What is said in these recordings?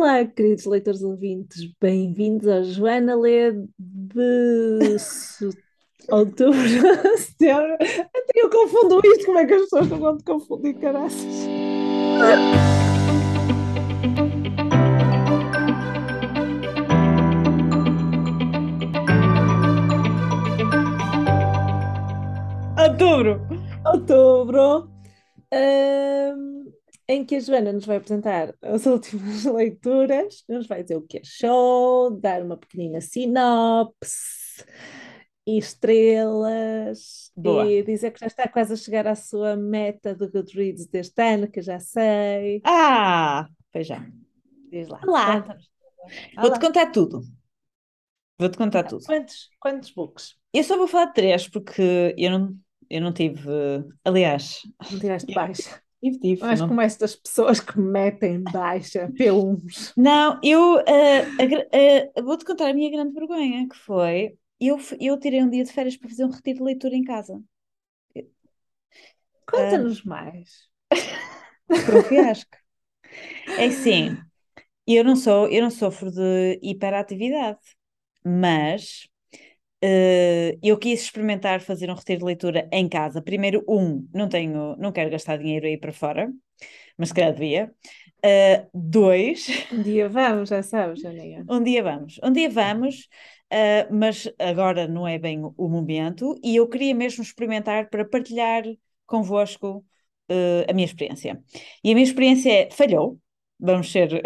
Olá, queridos leitores ouvintes, bem-vindos ao Joana Lê de outubro, setembro. Até eu confundo isto, como é que as pessoas não vão te confundir, caraças? Outubro! Outubro, ahm, em que a Joana nos vai apresentar as últimas leituras, nos vai dizer o que achou, dar uma pequenina sinopse e estrelas, Boa. e dizer que já está quase a chegar à sua meta do Goodreads deste ano, que eu já sei. Ah, pois já. Diz lá. Olá. Vou-te contar tudo. Vou-te contar tudo. Quantos, quantos books? Eu só vou falar de três porque eu não, eu não tive. Aliás, Não tiveste baixa? Tive, tive. Mas não- como estas pessoas que metem baixa P1s. Não, eu gra- ah, vou-te contar a minha grande vergonha, que foi eu, eu tirei um dia de férias para fazer um retiro de leitura em casa. Conta-nos mais. Foi um fiasco. É assim, eu não sou, eu não sofro de hiperatividade, mas eh, eu quis experimentar fazer um retiro de leitura em casa. Primeiro, um, não tenho, não quero gastar dinheiro aí para fora, mas se calhar devia. Eh, dois, Um dia vamos, já sabes, Janinha. um dia vamos, um dia vamos, eh, mas agora não é bem o momento, e eu queria mesmo experimentar para partilhar convosco a minha experiência. E a minha experiência é, falhou, vamos ser.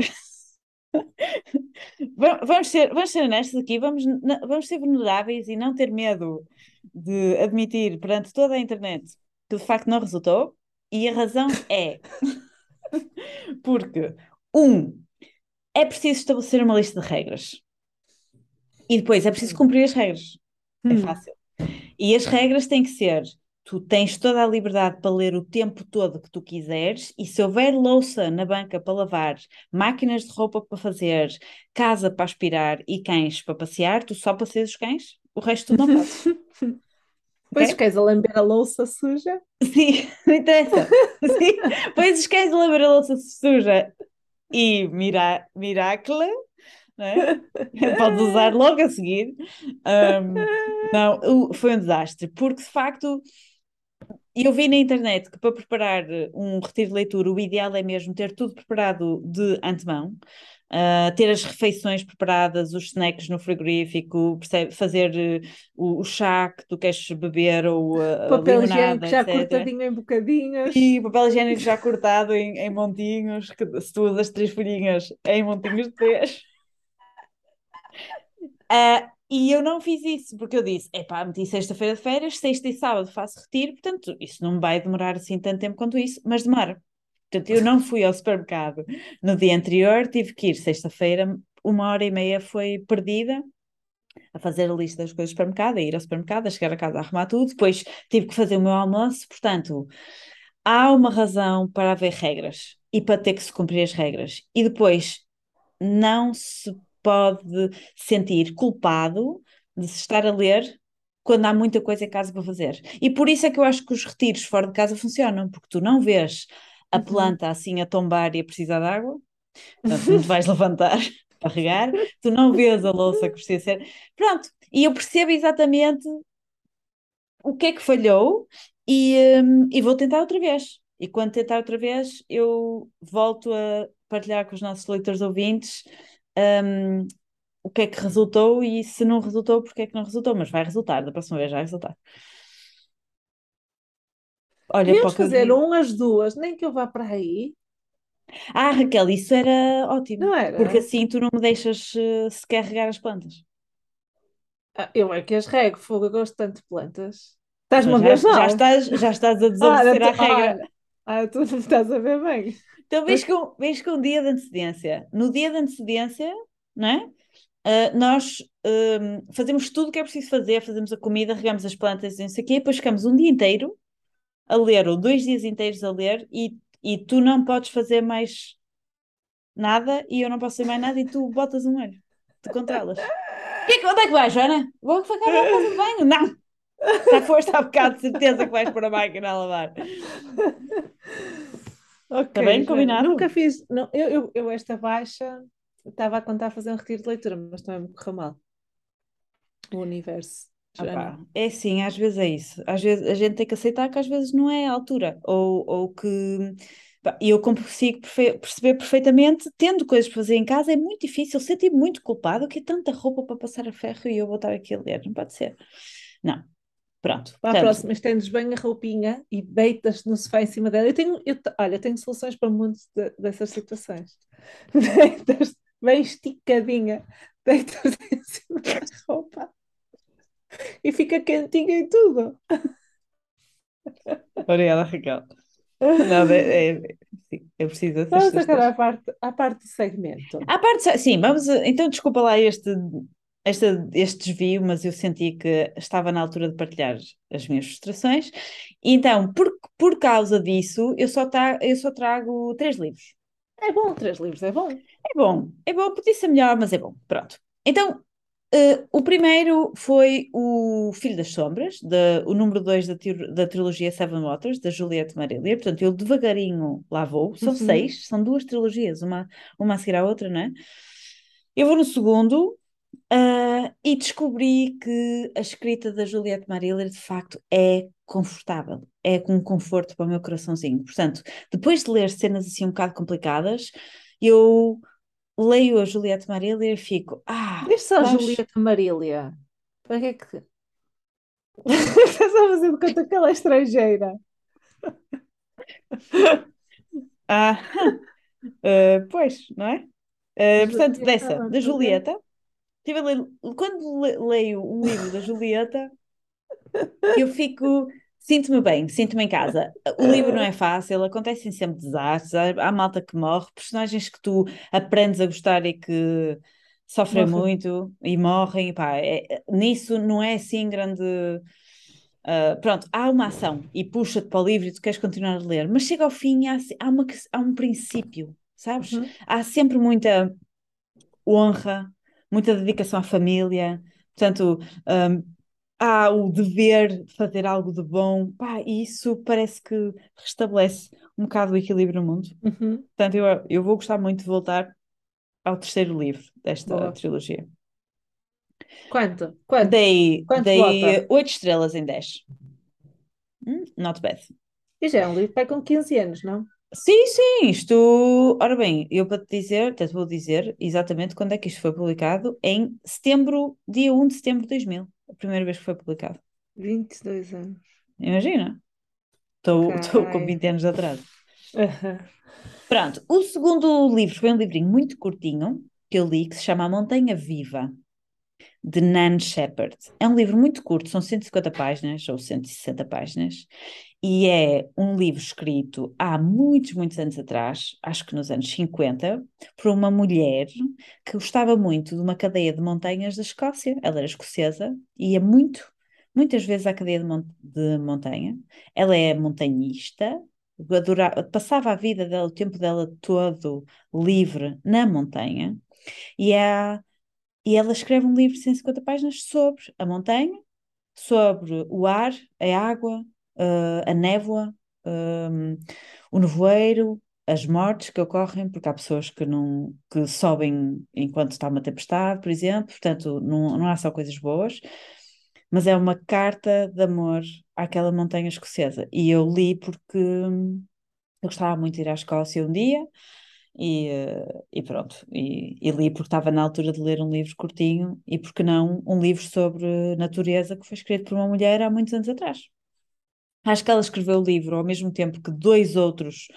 Va- Vamos ser, vamos ser honestos aqui, vamos, vamos ser vulneráveis e não ter medo de admitir perante toda a internet que de facto não resultou. E a razão é porque, um, é preciso estabelecer uma lista de regras. E depois é preciso cumprir as regras. É Hum. fácil. E as regras têm que ser: tu tens toda a liberdade para ler o tempo todo que tu quiseres, e se houver louça na banca para lavar, máquinas de roupa para fazer, casa para aspirar e cães para passear, tu só passeias os cães, o resto tu não fazes. Depois Ok? queres a lamber a louça suja? Sim, não interessa. Sim. Pois os cães a lavar a louça suja e mira, miracle, é? Podes usar logo a seguir. Ahm, não, foi um desastre, porque de facto eu vi na internet que para preparar um retiro de leitura o ideal é mesmo ter tudo preparado de antemão. ah, ter as refeições preparadas, os snacks no frigorífico, percebe? fazer eh, o, o chá que tu queres beber ou a Papel higiênico já etc. cortadinho em bocadinhos. E papel higiênico já cortado em, em montinhos, que se tu usas três folhinhas em montinhos de três. Ah, e eu não fiz isso, porque eu disse, epá, meti sexta-feira de férias, sexta e sábado faço retiro, portanto, isso não vai demorar assim tanto tempo quanto isso, mas demora. Portanto, eu não fui ao supermercado no dia anterior, tive que ir sexta-feira, uma hora e meia foi perdida a fazer a lista das coisas do supermercado, a ir ao supermercado, a chegar a casa a arrumar tudo, depois tive que fazer o meu almoço, portanto, há uma razão para haver regras e para ter que se cumprir as regras. E depois não se pode sentir culpado de se estar a ler quando há muita coisa em casa para fazer. E por isso é que eu acho que os retiros fora de casa funcionam, porque tu não vês a Uhum. planta assim a tombar e a precisar de água, portanto, não te vais levantar para regar, tu não vês a louça que precisa ser. Pronto, e eu percebo exatamente o que é que falhou e, hum, e vou tentar outra vez. E quando tentar outra vez, eu volto a partilhar com os nossos leitores ouvintes hum, o que é que resultou e se não resultou, porque é que não resultou. Mas vai resultar, da próxima vez vai resultar. Olha, eu fazer um às duas, nem que eu vá para aí. Ah, Raquel, isso era ótimo, Não era? porque assim tu não me deixas eh, sequer regar as plantas. Ah, eu é que as rego, fogo, eu gosto tanto de plantas. Estás-me a ver já, já estás, já estás a Ah, desobedecer à tu- regra. ah, ah, tu não me estás a ver bem. Então vês com, vês com um dia de antecedência. No dia de antecedência, não é? Ah, nós hum, fazemos tudo o que é preciso fazer, fazemos a comida, regamos as plantas e não sei o quê, depois ficamos um dia inteiro a ler, ou dois dias inteiros a ler, e, e tu não podes fazer mais nada, e eu não posso fazer mais nada, e tu botas um olho, tu controlas. Que é que- onde é que vais, Joana? Vou casa de banho. Não! Já foste há bocado, de certeza que vais pôr a máquina a lavar. Ok, Tá bem combinado? Nunca fiz. Não, eu, eu, eu esta baixa estava a contar fazer um retiro de leitura, mas também me correu mal. O universo. Ah é assim, às vezes é isso. Às vezes a gente tem que aceitar que às vezes não é a altura. Ou, ou que. E eu consigo perfe- perceber perfeitamente, tendo coisas para fazer em casa, é muito difícil. Senti-me muito culpado que é tanta roupa para passar a ferro e eu vou estar aqui a ler. Não pode ser. Não. Pronto. Para a Portanto, próxima, estendes bem a roupinha e deitas no sofá em cima dela. Eu tenho, eu, olha, eu tenho soluções para muitas de- dessas situações. Deitas bem esticadinha, deitas em cima da roupa e fica quentinha e tudo. obrigada, Raquel. Não, é, é, sim, eu preciso dessas Vamos agora à parte, à parte do segmento. À parte, sim, vamos. Então, desculpa lá este, este, este desvio, mas eu senti que estava na altura de partilhar as minhas frustrações. Então, por, por causa disso, eu só, tra eu só trago três livros. É bom, três livros, é bom. É bom, é bom, podia ser melhor, mas é bom. Pronto. Então, eh, o primeiro foi o Filho das Sombras, da- o número 2 da, da trilogia Seven Waters, da Juliette Marília. Portanto, eu devagarinho lá vou. São Uhum. seis, são duas trilogias, uma, uma a seguir à outra, não é? Eu vou no segundo, ah, e descobri que a escrita da Juliette Marília de facto é confortável, é com conforto para o meu coraçãozinho. Portanto, depois de ler cenas assim um bocado complicadas, eu leio a Juliette Marília e fico, ah, Diz só a? Julieta Marília. Para que é que. Estás a fazer de conta que ela é estrangeira. Ah, ah, pois, não é? Ah, portanto, dessa, da. Julieta, tive a ler- quando le- leio um livro da Julieta, eu fico, sinto-me bem, sinto-me em casa. O livro não é fácil, acontecem sempre desastres, há, há malta que morre, personagens que tu aprendes a gostar e que sofrem Morrem. muito e morrem, e pá, é- é- nisso não é assim grande. ah, pronto, há uma ação e puxa-te para o livro e tu queres continuar a ler, mas chega ao fim e há, há, uma, há um princípio, sabes? Uhum. Há sempre muita honra, muita dedicação à família, portanto, hum, há o dever de fazer algo de bom, pá, e isso parece que restabelece um bocado o equilíbrio no mundo. Uhum. Portanto, eu, eu vou gostar muito de voltar ao terceiro livro desta Boa. trilogia. Quanto? Quanto? Dei, Quanto dei vota? 8 estrelas em 10. Hum, not bad. E já é um livro pai com 15 anos, não? Sim, sim, isto. Ora bem, eu para te dizer, até te vou dizer exatamente quando é que isto foi publicado, em setembro, dia 1 de setembro de 2000, a primeira vez que foi publicado. 22 anos. Imagina, estou com Ok. 20 anos de atraso. Aham. Pronto, o segundo livro foi um livrinho muito curtinho que eu li, que se chama A Montanha Viva, de Nan Shepherd. É um livro muito curto, são 150 páginas ou 160 páginas, e é um livro escrito há muitos, muitos anos atrás, acho que nos anos 50, por uma mulher que gostava muito de uma cadeia de montanhas da Escócia. Ela era escocesa e ia muito, muitas vezes à cadeia de, mon- de montanha. Ela é montanhista, adora- passava a vida dela, o tempo dela todo livre na montanha, e, é, e ela escreve um livro de 150 páginas sobre a montanha, sobre o ar, a água, eh, a névoa, hum, o nevoeiro, as mortes que ocorrem, porque há pessoas que não que sobem enquanto está uma tempestade, por exemplo, portanto, não, não há só coisas boas, mas é uma carta de amor àquela montanha escocesa. E eu li porque hum, eu gostava muito de ir à Escócia um dia. E, eh, e pronto, e, e li porque estava na altura de ler um livro curtinho e porque não um livro sobre natureza que foi escrito por uma mulher há muitos anos atrás. Acho que ela escreveu o livro ao mesmo tempo que dois outros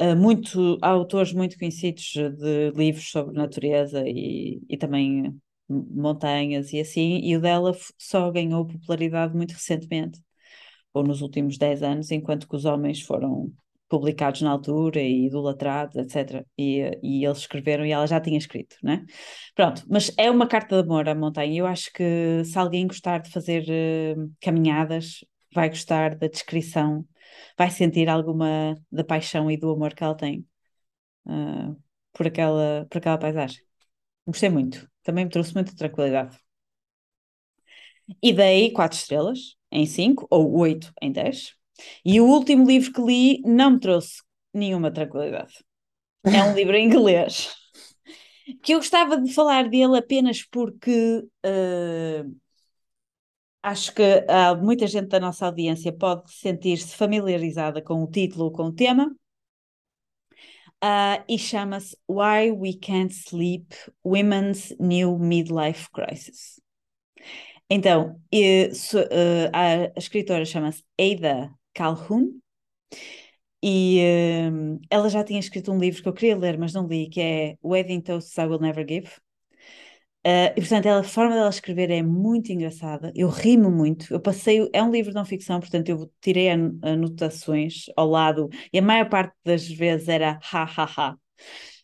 uh, muito, autores muito conhecidos de livros sobre natureza e, e também montanhas e assim, e o dela só ganhou popularidade muito recentemente, ou nos últimos 10 anos, enquanto que os homens foram publicados na altura e idolatrados, etc. E, e eles escreveram e ela já tinha escrito, né? Pronto, mas é uma carta de amor à montanha. Eu acho que se alguém gostar de fazer uh, caminhadas, vai gostar da descrição, vai sentir alguma da paixão e do amor que ela tem uh, por, aquela, por aquela paisagem. Gostei muito, também me trouxe muita tranquilidade. E dei quatro estrelas em 5 ou 8 em 10. E o último livro que li não me trouxe nenhuma tranquilidade. É um livro em inglês. que eu gostava de falar dele apenas porque uh, acho que uh, muita gente da nossa audiência pode sentir-se familiarizada com o título ou com o tema. Uh, e chama-se Why We Can't Sleep Women's New Midlife Crisis. Então, e, so, uh, a, escritora chama-se Ada Calhoun e uh, ela já tinha escrito um livro que eu queria ler, mas não li, que é Wedding Toasts I Will Never Give. Uh, e portanto, ela, a forma dela escrever é muito engraçada. Eu rimo muito. Eu passei, é um livro de não ficção, portanto, eu tirei anotações ao lado e a maior parte das vezes era ha ha ha.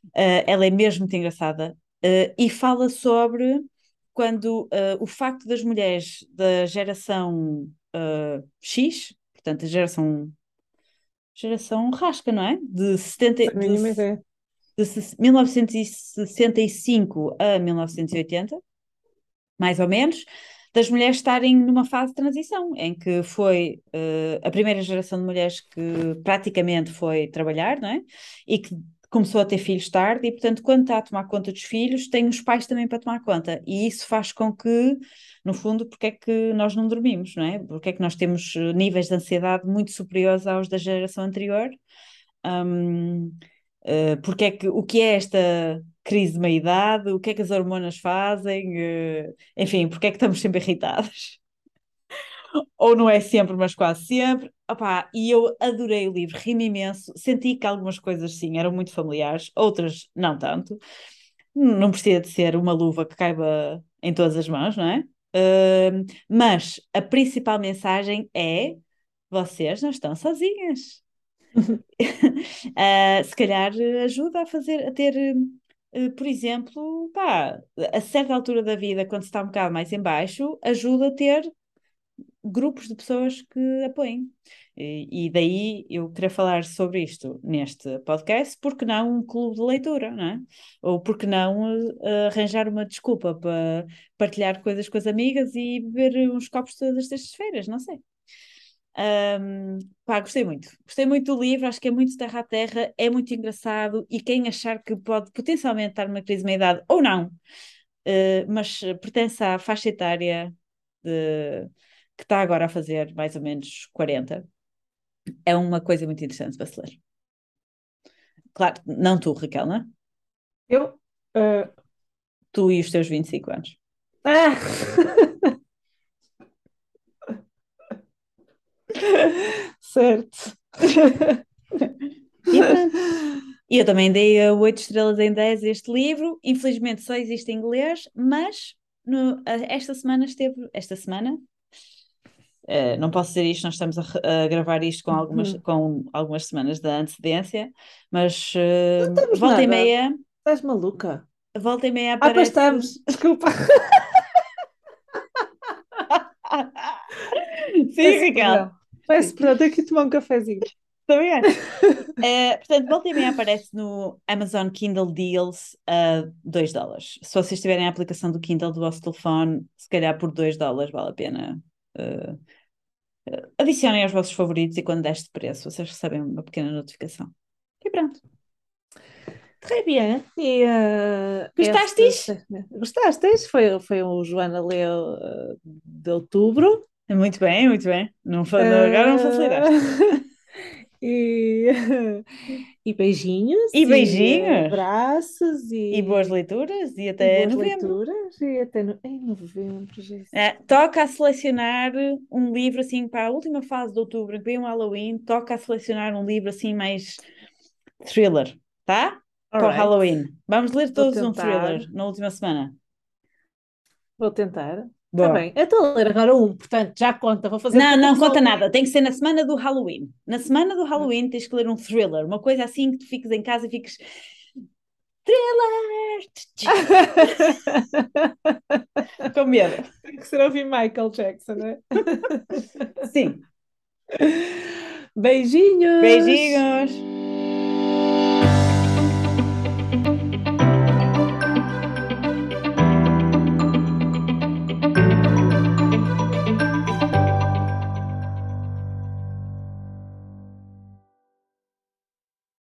Uh, ela é mesmo muito engraçada uh, e fala sobre quando o facto das mulheres da geração X, portanto, a geração geração rasca, não é? De 70 de, de 1965 a 1980, mais ou menos, das mulheres estarem numa fase de transição, em que foi uh, a primeira geração de mulheres que praticamente foi trabalhar, não é? E que começou a ter filhos tarde, e portanto, quando está a tomar conta dos filhos, tem os pais também para tomar conta. E isso faz com que, no fundo, porque é que nós não dormimos, não é? Porque é que nós temos eh, níveis de ansiedade muito superiores aos da geração anterior. Um, Uh, porque é que, o que é esta crise de meia-idade, o que é que as hormonas fazem, uh, enfim, porque é que estamos sempre irritados. Ou não é sempre, mas quase sempre. Opa, e eu adorei o livro, ri-me imenso, senti que algumas coisas sim eram muito familiares, outras não tanto. Não precisa de ser uma luva que caiba em todas as mãos, não é? Uh, mas a principal mensagem é: vocês não estão sozinhas uh, se calhar ajuda a fazer, a ter, uh, por exemplo, pá, a certa altura da vida, quando se está um bocado mais em baixo, ajuda a ter grupos de pessoas que apoiem. E, e daí eu queria falar sobre isto neste podcast, porque não um clube de leitura, não é? Ou porque não uh, arranjar uma desculpa para partilhar coisas com as amigas e beber uns copos todas as terças-feiras, não sei. Um, pá, gostei muito. Gostei muito do livro, acho que é muito terra a terra, é muito engraçado e quem achar que pode potencialmente estar numa crise de meia-idade ou não, uh, mas pertence à faixa etária de, que está agora a fazer mais ou menos 40, é uma coisa muito interessante para se ler. Claro, não tu, Raquel, não é? Eu? Uh... Tu e os teus 25 anos. Ah! certo. E eu também dei 8 estrelas em 10 este livro. Infelizmente só existe em inglês, mas no, esta semana esteve. Esta semana? Uh, não posso dizer isto, nós estamos a, a gravar isto com algumas, uhum. com algumas semanas de antecedência, mas uh, volta nada. e meia. Estás maluca? Volta e meia aparece. Ah, pois estamos, desculpa. Sim, Raquel. Peço perdão, tenho que tomar um cafezinho. Também é. é. Portanto, volta e meia aparece no Amazon Kindle Deals a 2 dólares. Se vocês tiverem a aplicação do Kindle do vosso telefone, se calhar por 2 dólares vale a pena. Uh, adicionem aos vossos favoritos e quando deste preço, vocês recebem uma pequena notificação. E pronto. Très bien. E, uh, Gostaste este, Gostaste? Foi, foi o Joana leu uh, de outubro. Muito bem, muito bem. Não, agora não facilitaste. E, e beijinhos. E beijinhos. E abraços. E, e boas leituras. E até e boas novembro. leituras. E até no, em novembro. É, toca a selecionar um livro assim para a última fase de outubro, que vem o Halloween. Toca a selecionar um livro assim mais thriller, tá? All para right. o Halloween. Vamos ler todos um thriller na última semana. Vou tentar. Está bem, eu estou a ler agora um, portanto já conta, vou fazer. Não, não conta nada, tem que ser na semana do Halloween. Na semana do Halloween tens que ler um thriller, uma coisa assim que tu fiques em casa e fiques. Thriller! Com medo. Tem que ser ouvir Michael Jackson, né? Sim. Beijinhos! Beijinhos!